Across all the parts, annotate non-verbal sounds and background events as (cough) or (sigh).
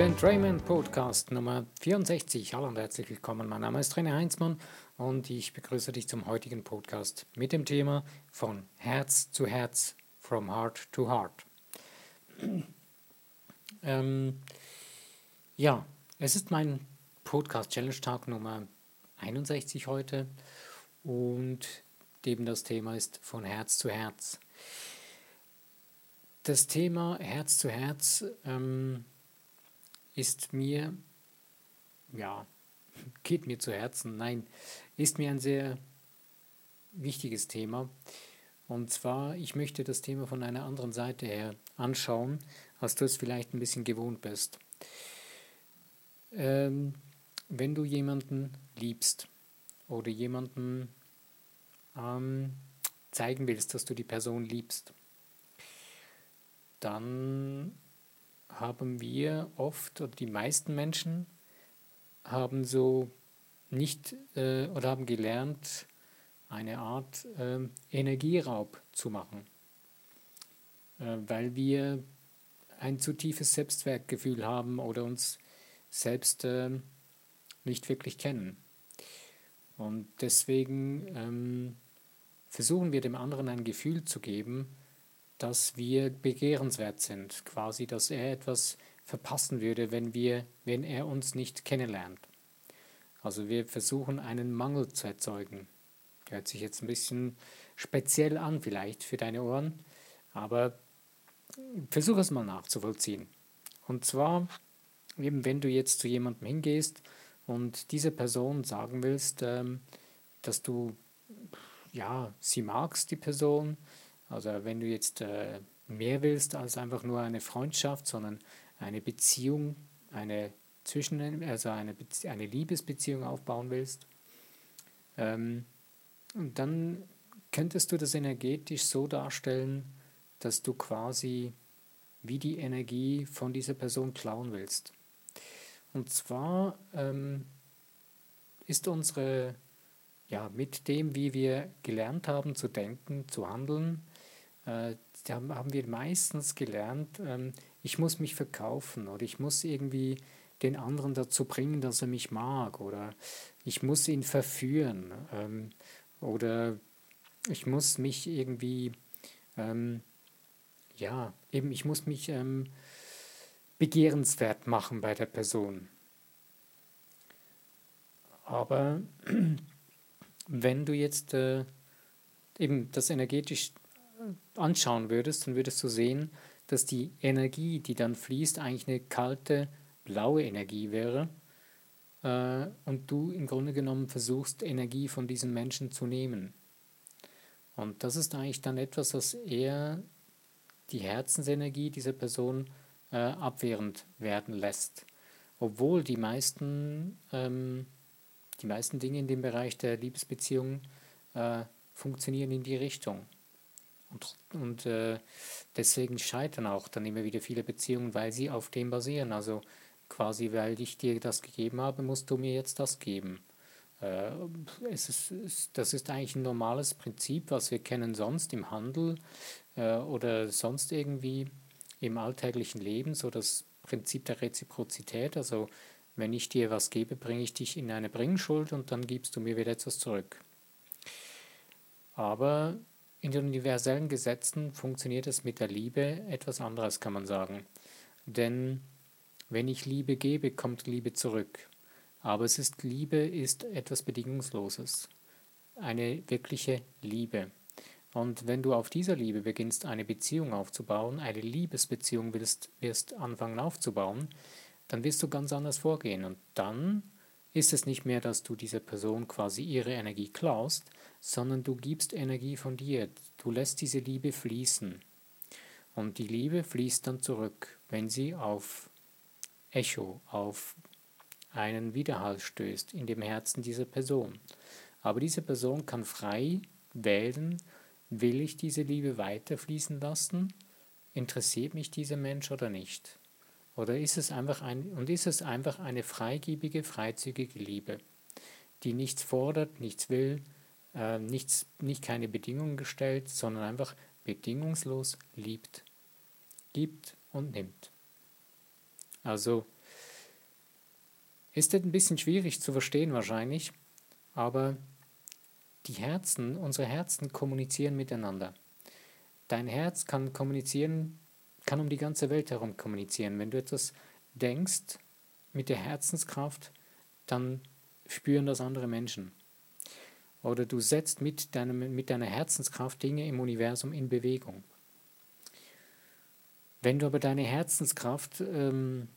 Trent Raymond Podcast Nummer 64. Hallo und herzlich willkommen. Mein Name ist René Heinzmann und ich begrüße dich zum heutigen Podcast mit dem Thema von Herz zu Herz, from Heart to Heart. (clears throat) ähm, ja, es ist mein Podcast Challenge Tag Nummer 61 heute und eben das Thema ist von Herz zu Herz. Das Thema Herz zu Herz ähm, ist mir, ja, geht mir zu Herzen, nein, ist mir ein sehr wichtiges Thema. Und zwar, ich möchte das Thema von einer anderen Seite her anschauen, als du es vielleicht ein bisschen gewohnt bist. Ähm, wenn du jemanden liebst oder jemanden ähm, zeigen willst, dass du die Person liebst, dann haben wir oft, oder die meisten Menschen haben so nicht äh, oder haben gelernt, eine Art äh, Energieraub zu machen, äh, weil wir ein zu tiefes Selbstwertgefühl haben oder uns selbst ähm, nicht wirklich kennen. Und deswegen ähm, versuchen wir dem anderen ein Gefühl zu geben, dass wir begehrenswert sind, quasi, dass er etwas verpassen würde, wenn, wir, wenn er uns nicht kennenlernt. Also wir versuchen einen Mangel zu erzeugen. Hört sich jetzt ein bisschen speziell an vielleicht für deine Ohren, aber versuch es mal nachzuvollziehen. Und zwar, eben wenn du jetzt zu jemandem hingehst und diese Person sagen willst, ähm, dass du ja, sie magst, die Person, also wenn du jetzt äh, mehr willst als einfach nur eine Freundschaft, sondern eine Beziehung, eine zwischen, also eine, eine Liebesbeziehung aufbauen willst, ähm, dann könntest du das energetisch so darstellen, dass du quasi wie die Energie von dieser Person klauen willst. Und zwar ähm, ist unsere, ja, mit dem, wie wir gelernt haben zu denken, zu handeln, äh, da haben wir meistens gelernt, ähm, ich muss mich verkaufen oder ich muss irgendwie den anderen dazu bringen, dass er mich mag oder ich muss ihn verführen ähm, oder ich muss mich irgendwie, ähm, ja, eben, ich muss mich ähm, begehrenswert machen bei der Person. Aber (clears throat) wenn du jetzt äh, eben das energetisch anschauen würdest, dann würdest du sehen, dass die Energie, die dann fließt, eigentlich eine kalte, blaue Energie wäre. Äh, und du im Grunde genommen versuchst, Energie von diesen Menschen zu nehmen. Und das ist eigentlich dann etwas, was eher die Herzensenergie dieser Person äh, abwehrend werden lässt. Obwohl die meisten, ähm, die meisten Dinge in dem Bereich der Liebesbeziehung äh, funktionieren in die Richtung. Und, und äh, deswegen scheitern auch dann immer wieder viele Beziehungen, weil sie auf dem basieren. Also quasi, weil ich dir das gegeben habe, musst du mir jetzt das geben. Äh, es ist, das ist eigentlich ein normales Prinzip, was wir kennen sonst im Handel äh, oder sonst irgendwie im alltäglichen Leben, so das Prinzip der Reziprozität. Also wenn ich dir was gebe, bringe ich dich in eine Bringschuld und dann gibst du mir wieder etwas zurück. Aber in den universellen Gesetzen funktioniert es mit der Liebe etwas anderes, kann man sagen. Denn wenn ich Liebe gebe, kommt Liebe zurück. Aber es ist Liebe ist etwas Bedingungsloses. Eine wirkliche Liebe. Und wenn du auf dieser Liebe beginnst, eine Beziehung aufzubauen, eine Liebesbeziehung willst, wirst anfangen aufzubauen, dann wirst du ganz anders vorgehen. Und dann ist es nicht mehr, dass du dieser Person quasi ihre Energie klaust, sondern du gibst Energie von dir. Du lässt diese Liebe fließen. Und die Liebe fließt dann zurück, wenn sie auf Echo, auf einen Widerhall stößt in dem Herzen dieser Person. Aber diese Person kann frei wählen, will ich diese Liebe weiterfließen lassen? Interessiert mich dieser Mensch oder nicht? Oder ist es einfach ein, und ist es einfach eine freigebige, freizügige Liebe, die nichts fordert, nichts will, äh, nichts, nicht keine Bedingungen gestellt, sondern einfach bedingungslos liebt, gibt und nimmt. Also Ist ein bisschen schwierig zu verstehen wahrscheinlich, aber die Herzen, unsere Herzen kommunizieren miteinander. Dein Herz kann kommunizieren, kann um die ganze Welt herum kommunizieren. Wenn du etwas denkst mit der Herzenskraft, dann spüren das andere Menschen. Oder du setzt mit, deinem, mit deiner Herzenskraft Dinge im Universum in Bewegung. Wenn du aber deine Herzenskraft ähm,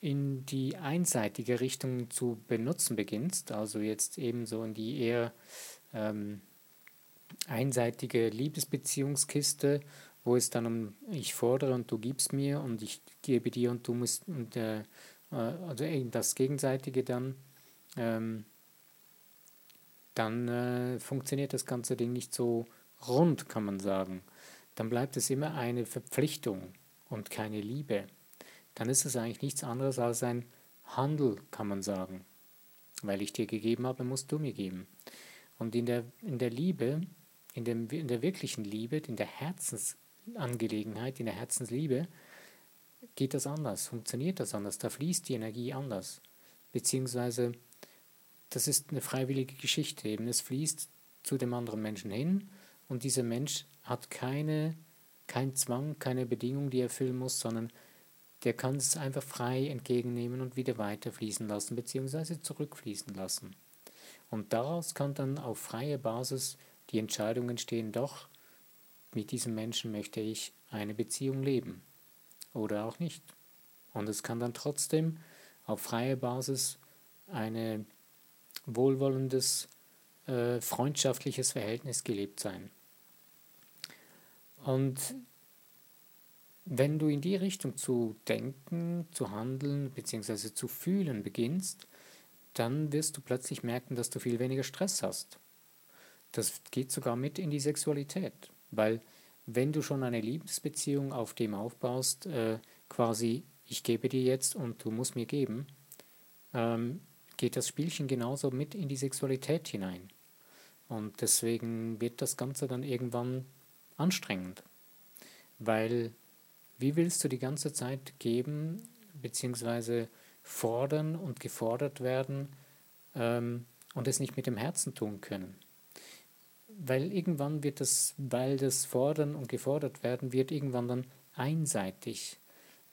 in die einseitige Richtung zu benutzen beginnst, also jetzt eben so in die eher ähm, einseitige Liebesbeziehungskiste, wo es dann um ich fordere und du gibst mir und ich gebe dir und du musst und äh, äh also eben das Gegenseitige dann ähm, dann äh, funktioniert das ganze Ding nicht so rund, kann man sagen. Dann bleibt es immer eine Verpflichtung und keine Liebe. Dann ist es eigentlich nichts anderes als ein Handel, kann man sagen. Weil ich dir gegeben habe, musst du mir geben. Und in der, in der Liebe, in, dem, in der wirklichen Liebe, in der Herzensangelegenheit, in der Herzensliebe, geht das anders, funktioniert das anders, da fließt die Energie anders. Beziehungsweise das ist eine freiwillige Geschichte eben. Es fließt zu dem anderen Menschen hin und dieser Mensch hat keine, keinen Zwang, keine Bedingung, die er erfüllen muss, sondern der kann es einfach frei entgegennehmen und wieder weiterfließen lassen, beziehungsweise zurückfließen lassen. Und daraus kann dann auf freie Basis die Entscheidung entstehen, doch, mit diesem Menschen möchte ich eine Beziehung leben oder auch nicht. Und es kann dann trotzdem auf freie Basis eine wohlwollendes, äh, freundschaftliches Verhältnis gelebt sein. Und wenn du in die Richtung zu denken, zu handeln bzw. zu fühlen beginnst, dann wirst du plötzlich merken, dass du viel weniger Stress hast. Das geht sogar mit in die Sexualität, weil wenn du schon eine Liebesbeziehung auf dem aufbaust, äh, quasi ich gebe dir jetzt und du musst mir geben, ähm, geht das Spielchen genauso mit in die Sexualität hinein. Und deswegen wird das Ganze dann irgendwann anstrengend. Weil wie willst du die ganze Zeit geben bzw. fordern und gefordert werden ähm, und es nicht mit dem Herzen tun können? Weil irgendwann wird das, weil das Fordern und gefordert werden, wird irgendwann dann einseitig.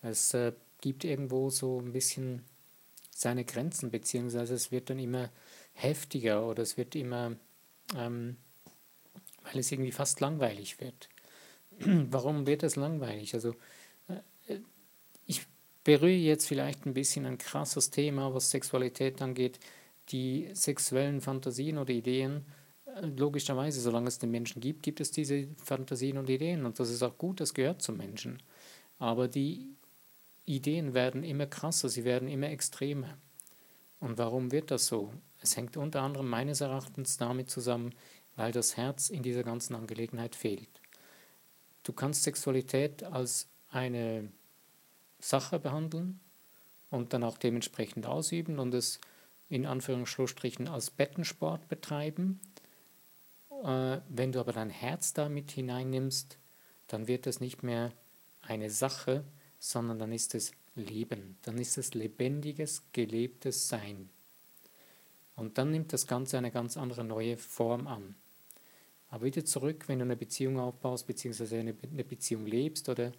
Es äh, gibt irgendwo so ein bisschen seine Grenzen, beziehungsweise es wird dann immer heftiger oder es wird immer, ähm, weil es irgendwie fast langweilig wird. (clears throat) Warum wird es langweilig? Also äh, ich berühre jetzt vielleicht ein bisschen ein krasses Thema, was Sexualität angeht. Die sexuellen Fantasien oder Ideen, äh, logischerweise, solange es den Menschen gibt, gibt es diese Fantasien und Ideen und das ist auch gut, das gehört zum Menschen. Aber die Ideen werden immer krasser, sie werden immer extremer. Und warum wird das so? Es hängt unter anderem meines Erachtens damit zusammen, weil das Herz in dieser ganzen Angelegenheit fehlt. Du kannst Sexualität als eine Sache behandeln und dann auch dementsprechend ausüben und es in Anführungsstrichen als Bettensport betreiben. Äh, wenn du aber dein Herz damit hineinnimmst, dann wird es nicht mehr eine Sache, sondern dann ist es Leben, dann ist es lebendiges, gelebtes Sein. Und dann nimmt das Ganze eine ganz andere neue Form an. Aber wieder zurück, wenn du eine Beziehung aufbaust, beziehungsweise eine, eine Beziehung lebst oder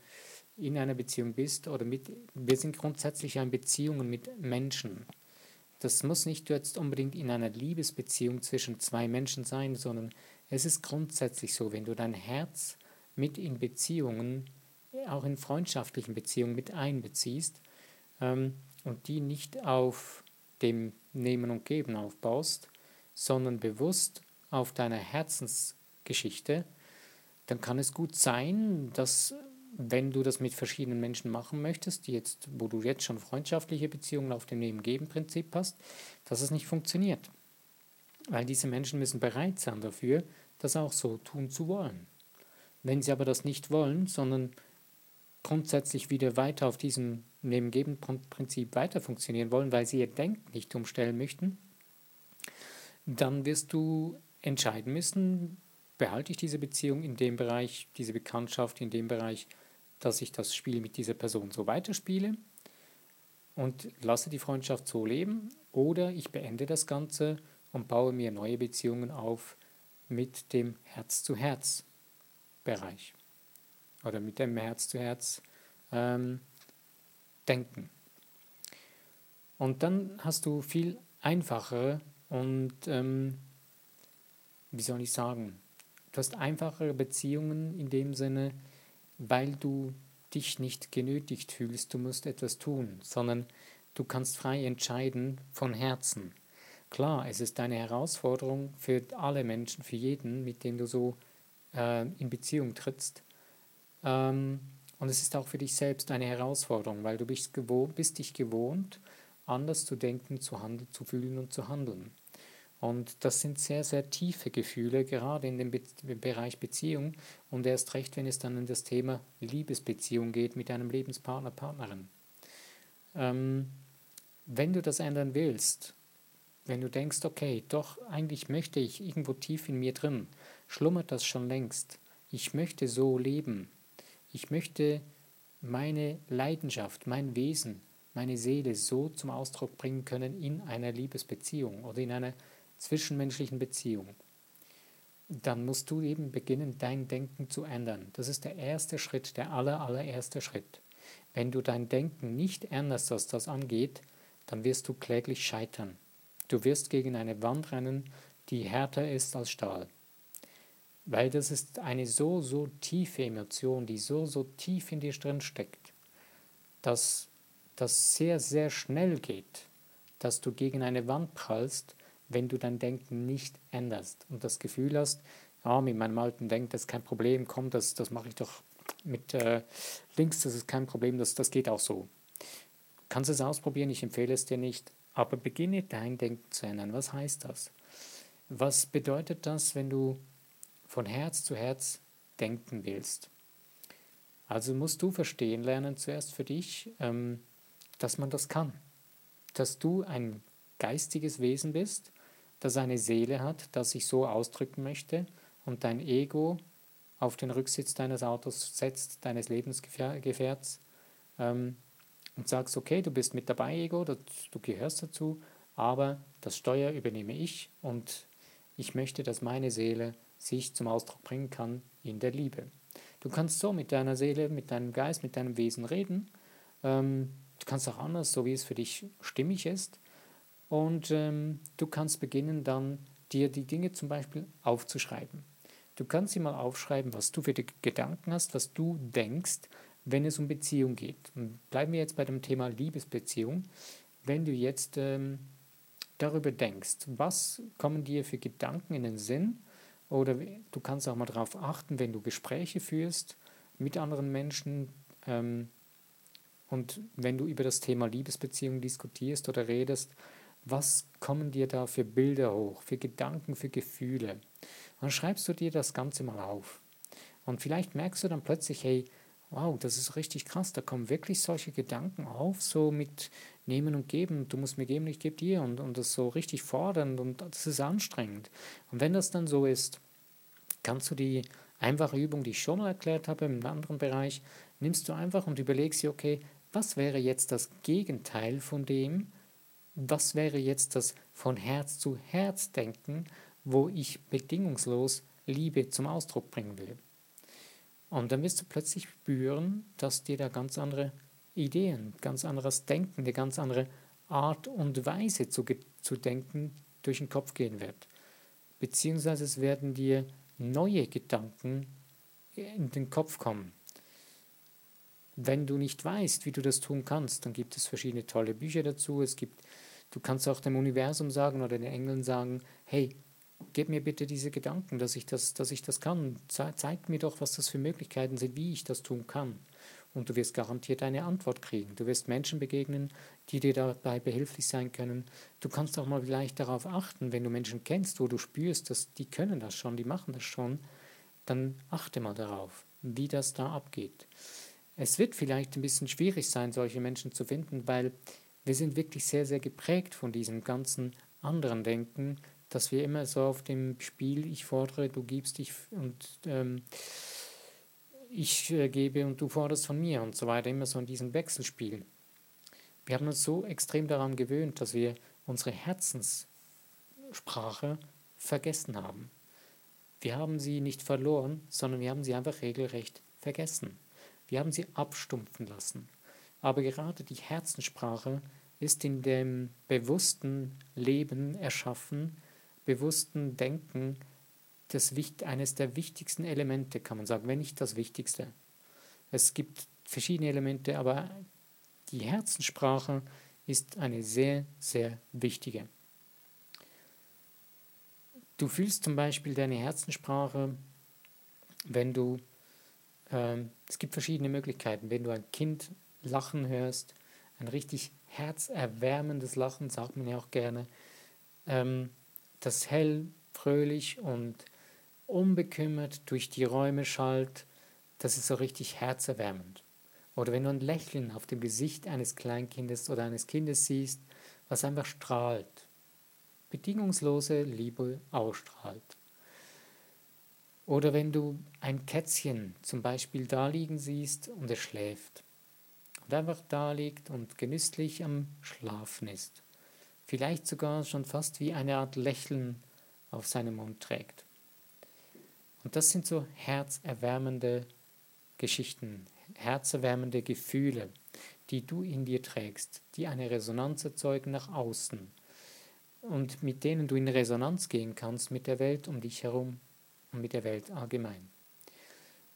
in einer Beziehung bist oder mit, wir sind grundsätzlich in Beziehungen mit Menschen. Das muss nicht jetzt unbedingt in einer Liebesbeziehung zwischen zwei Menschen sein, sondern es ist grundsätzlich so, wenn du dein Herz mit in Beziehungen auch in freundschaftlichen Beziehungen mit einbeziehst ähm, und die nicht auf dem Nehmen und Geben aufbaust, sondern bewusst auf deiner Herzensgeschichte, dann kann es gut sein, dass wenn du das mit verschiedenen Menschen machen möchtest, die jetzt, wo du jetzt schon freundschaftliche Beziehungen auf dem Nehmen-Geben-Prinzip hast, dass es nicht funktioniert. Weil diese Menschen müssen bereit sein dafür, das auch so tun zu wollen. Wenn sie aber das nicht wollen, sondern grundsätzlich wieder weiter auf diesem Nehmen-Geben-Prinzip weiter funktionieren wollen, weil sie ihr Denken nicht umstellen möchten, dann wirst du entscheiden müssen, behalte ich diese Beziehung in dem Bereich, diese Bekanntschaft in dem Bereich, dass ich das Spiel mit dieser Person so weiterspiele und lasse die Freundschaft so leben oder ich beende das Ganze und baue mir neue Beziehungen auf mit dem Herz-zu-Herz-Bereich oder mit dem Herz-zu-Herz-Denken. Ähm, und dann hast du viel einfachere und, ähm, wie soll ich sagen, du hast einfachere Beziehungen in dem Sinne, weil du dich nicht genötigt fühlst, du musst etwas tun, sondern du kannst frei entscheiden von Herzen. Klar, es ist eine Herausforderung für alle Menschen, für jeden, mit dem du so äh, in Beziehung trittst. Ähm, und es ist auch für dich selbst eine Herausforderung, weil du bist, gewohnt, bist dich gewohnt, anders zu denken, zu handeln, zu fühlen und zu handeln. Und das sind sehr, sehr tiefe Gefühle, gerade in dem Be Bereich Beziehung und erst recht, wenn es dann in das Thema Liebesbeziehung geht mit einem Lebenspartner, Partnerin. Ähm, wenn du das ändern willst, wenn du denkst, okay, doch eigentlich möchte ich irgendwo tief in mir drin, schlummert das schon längst. Ich möchte so leben. Ich möchte meine Leidenschaft, mein Wesen, meine Seele so zum Ausdruck bringen können in einer Liebesbeziehung oder in einer zwischenmenschlichen Beziehung, dann musst du eben beginnen, dein Denken zu ändern. Das ist der erste Schritt, der aller, allererste Schritt. Wenn du dein Denken nicht änderst, was das angeht, dann wirst du kläglich scheitern. Du wirst gegen eine Wand rennen, die härter ist als Stahl. Weil das ist eine so, so tiefe Emotion, die so, so tief in dir drin steckt, dass das sehr, sehr schnell geht, dass du gegen eine Wand prallst wenn du dein Denken nicht änderst und das Gefühl hast, ja, mit meinem alten Denken, das ist kein Problem, komm, das, das mache ich doch mit äh, links, das ist kein Problem, das, das geht auch so. Du kannst es ausprobieren, ich empfehle es dir nicht, aber beginne dein Denken zu ändern. Was heißt das? Was bedeutet das, wenn du von Herz zu Herz denken willst? Also musst du verstehen lernen, zuerst für dich, ähm, dass man das kann. Dass du ein geistiges Wesen bist das eine Seele hat, das sich so ausdrücken möchte und dein Ego auf den Rücksitz deines Autos setzt, deines Lebensgefährts ähm, und sagst, okay, du bist mit dabei, Ego, du, du gehörst dazu, aber das Steuer übernehme ich und ich möchte, dass meine Seele sich zum Ausdruck bringen kann in der Liebe. Du kannst so mit deiner Seele, mit deinem Geist, mit deinem Wesen reden. Ähm, du kannst auch anders, so wie es für dich stimmig ist. Und ähm, du kannst beginnen dann dir die Dinge zum Beispiel aufzuschreiben. Du kannst sie mal aufschreiben, was du für die Gedanken hast, was du denkst, wenn es um Beziehung geht. Und bleiben wir jetzt bei dem Thema Liebesbeziehung. Wenn du jetzt ähm, darüber denkst, was kommen dir für Gedanken in den Sinn? Oder du kannst auch mal darauf achten, wenn du Gespräche führst mit anderen Menschen ähm, und wenn du über das Thema Liebesbeziehung diskutierst oder redest, was kommen dir da für Bilder hoch, für Gedanken, für Gefühle? dann schreibst du dir das Ganze mal auf. Und vielleicht merkst du dann plötzlich, hey, wow, das ist richtig krass, da kommen wirklich solche Gedanken auf, so mit Nehmen und Geben, du musst mir geben, ich gebe dir und, und das so richtig fordernd und das ist anstrengend. Und wenn das dann so ist, kannst du die einfache Übung, die ich schon mal erklärt habe im anderen Bereich, nimmst du einfach und überlegst dir, okay, was wäre jetzt das Gegenteil von dem, was wäre jetzt das von Herz zu Herz denken, wo ich bedingungslos Liebe zum Ausdruck bringen will. Und dann wirst du plötzlich spüren, dass dir da ganz andere Ideen, ganz anderes Denken, eine ganz andere Art und Weise zu, zu denken durch den Kopf gehen wird. Beziehungsweise es werden dir neue Gedanken in den Kopf kommen. Wenn du nicht weißt, wie du das tun kannst, dann gibt es verschiedene tolle Bücher dazu. Es gibt Du kannst auch dem Universum sagen oder den Engeln sagen, hey, gib mir bitte diese Gedanken, dass ich das, dass ich das kann. Ze zeig mir doch, was das für Möglichkeiten sind, wie ich das tun kann. Und du wirst garantiert eine Antwort kriegen. Du wirst Menschen begegnen, die dir dabei behilflich sein können. Du kannst auch mal vielleicht darauf achten, wenn du Menschen kennst, wo du spürst, dass die können das schon, die machen das schon, dann achte mal darauf, wie das da abgeht. Es wird vielleicht ein bisschen schwierig sein, solche Menschen zu finden, weil wir sind wirklich sehr, sehr geprägt von diesem ganzen anderen Denken, dass wir immer so auf dem Spiel, ich fordere, du gibst dich und ähm, ich äh, gebe und du forderst von mir und so weiter, immer so in diesem Wechselspiel. Wir haben uns so extrem daran gewöhnt, dass wir unsere Herzenssprache vergessen haben. Wir haben sie nicht verloren, sondern wir haben sie einfach regelrecht vergessen. Wir haben sie abstumpfen lassen. Aber gerade die Herzenssprache ist in dem bewussten Leben erschaffen, bewussten Denken das, eines der wichtigsten Elemente, kann man sagen, wenn nicht das Wichtigste. Es gibt verschiedene Elemente, aber die Herzenssprache ist eine sehr, sehr wichtige. Du fühlst zum Beispiel deine Herzenssprache, wenn du, äh, es gibt verschiedene Möglichkeiten, wenn du ein Kind lachen hörst, ein richtig herzerwärmendes Lachen, sagt man ja auch gerne, ähm, das hell, fröhlich und unbekümmert durch die Räume schallt, das ist so richtig herzerwärmend. Oder wenn du ein Lächeln auf dem Gesicht eines Kleinkindes oder eines Kindes siehst, was einfach strahlt, bedingungslose Liebe ausstrahlt. Oder wenn du ein Kätzchen zum Beispiel da liegen siehst und es schläft und einfach da liegt und genüsslich am Schlafen ist, vielleicht sogar schon fast wie eine Art Lächeln auf seinem Mund trägt. Und das sind so herzerwärmende Geschichten, herzerwärmende Gefühle, die du in dir trägst, die eine Resonanz erzeugen nach außen und mit denen du in Resonanz gehen kannst mit der Welt um dich herum und mit der Welt allgemein.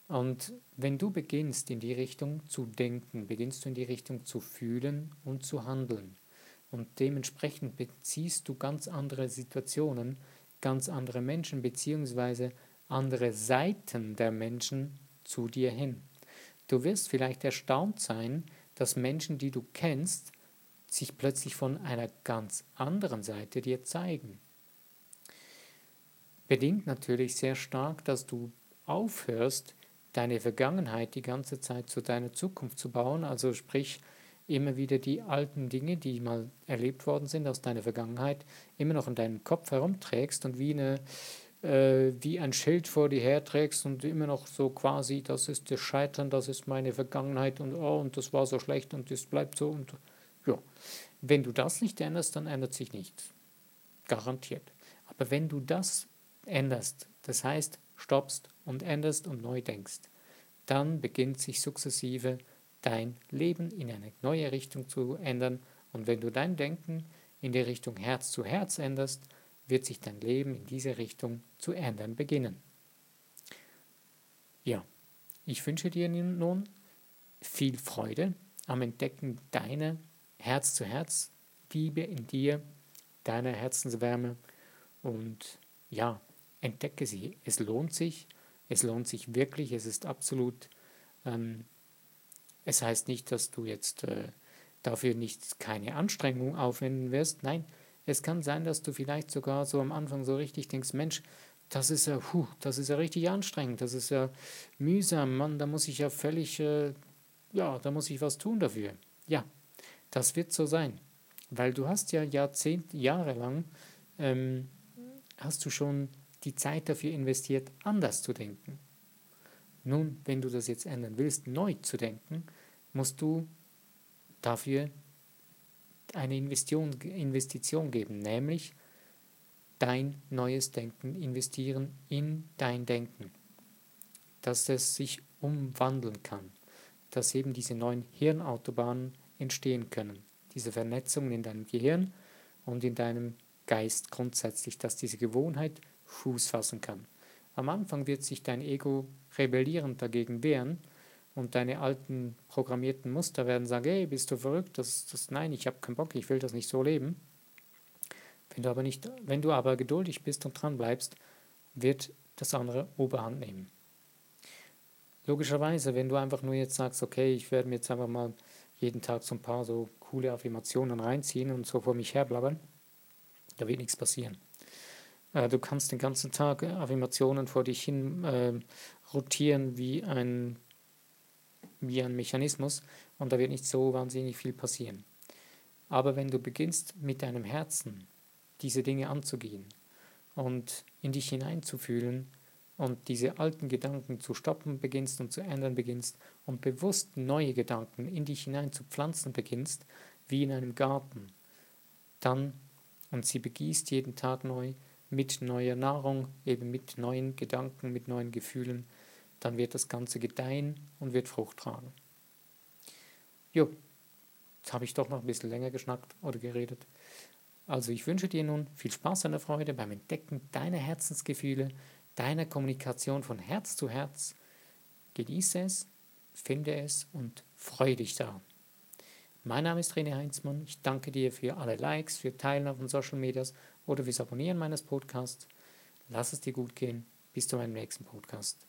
Und wenn du beginnst in die Richtung zu denken, beginnst du in die Richtung zu fühlen und zu handeln. Und dementsprechend beziehst du ganz andere Situationen, ganz andere Menschen beziehungsweise andere Seiten der Menschen zu dir hin. Du wirst vielleicht erstaunt sein, dass Menschen, die du kennst, sich plötzlich von einer ganz anderen Seite dir zeigen. Bedingt natürlich sehr stark, dass du aufhörst, deine Vergangenheit die ganze Zeit zu deiner Zukunft zu bauen, also sprich immer wieder die alten Dinge, die mal erlebt worden sind aus deiner Vergangenheit, immer noch in deinem Kopf herumträgst und wie eine äh, wie ein Schild vor dir herträgst und immer noch so quasi, das ist das Scheitern, das ist meine Vergangenheit und oh, und das war so schlecht und das bleibt so und ja. Wenn du das nicht änderst, dann ändert sich nichts. Garantiert. Aber wenn du das änderst, das heißt, stoppst und änderst und neu denkst, dann beginnt sich sukzessive dein Leben in eine neue Richtung zu ändern. Und wenn du dein Denken in die Richtung Herz zu Herz änderst, wird sich dein Leben in diese Richtung zu ändern beginnen. Ja, ich wünsche dir nun viel Freude am Entdecken deiner Herz zu Herz Liebe in dir, deiner Herzenswärme und ja, entdecke sie. Es lohnt sich, es lohnt sich wirklich, es ist absolut, ähm, es heißt nicht, dass du jetzt äh, dafür nicht keine Anstrengung aufwenden wirst, nein, es kann sein, dass du vielleicht sogar so am Anfang so richtig denkst, Mensch, das ist ja, puh, das ist ja richtig anstrengend, das ist ja mühsam, Mann, da muss ich ja völlig, äh, ja, da muss ich was tun dafür. Ja, das wird so sein, weil du hast ja Jahrzehnte, Jahre lang, ähm, hast du schon die Zeit dafür investiert, anders zu denken. Nun, wenn du das jetzt ändern willst, neu zu denken, musst du dafür eine Investition, Investition geben, nämlich dein neues Denken investieren in dein Denken, dass es sich umwandeln kann, dass eben diese neuen Hirnautobahnen entstehen können, diese Vernetzungen in deinem Gehirn und in deinem Geist grundsätzlich, dass diese Gewohnheit Fuß fassen kann. Am Anfang wird sich dein Ego rebellierend dagegen wehren, und deine alten programmierten Muster werden sagen, hey, bist du verrückt? Das, das, nein, ich habe keinen Bock, ich will das nicht so leben. Wenn du aber nicht, wenn du aber geduldig bist und dran bleibst, wird das andere Oberhand nehmen. Logischerweise, wenn du einfach nur jetzt sagst, okay, ich werde mir jetzt einfach mal jeden Tag so ein paar so coole Affirmationen reinziehen und so vor mich herblabbern, da wird nichts passieren. Äh, du kannst den ganzen Tag Affirmationen vor dich hin äh, rotieren wie ein wie ein Mechanismus und da wird nicht so wahnsinnig viel passieren. Aber wenn du beginnst mit deinem Herzen diese Dinge anzugehen und in dich hineinzufühlen und diese alten Gedanken zu stoppen beginnst und zu ändern beginnst und bewusst neue Gedanken in dich hinein zu pflanzen beginnst, wie in einem Garten. Dann, und sie begießt jeden Tag neu mit neuer Nahrung, eben mit neuen Gedanken, mit neuen Gefühlen, dann wird das Ganze gedeihen und wird Frucht tragen. Jo, jetzt habe ich doch noch ein bisschen länger geschnackt oder geredet. Also ich wünsche dir nun viel Spaß und Freude beim Entdecken deiner Herzensgefühle, deiner Kommunikation von Herz zu Herz. Genieße es, finde es und freue dich daran. Mein Name ist René Heinzmann. Ich danke dir für alle Likes, für Teilen auf den Social Medias oder fürs Abonnieren meines Podcasts. Lass es dir gut gehen. Bis zu meinem nächsten Podcast.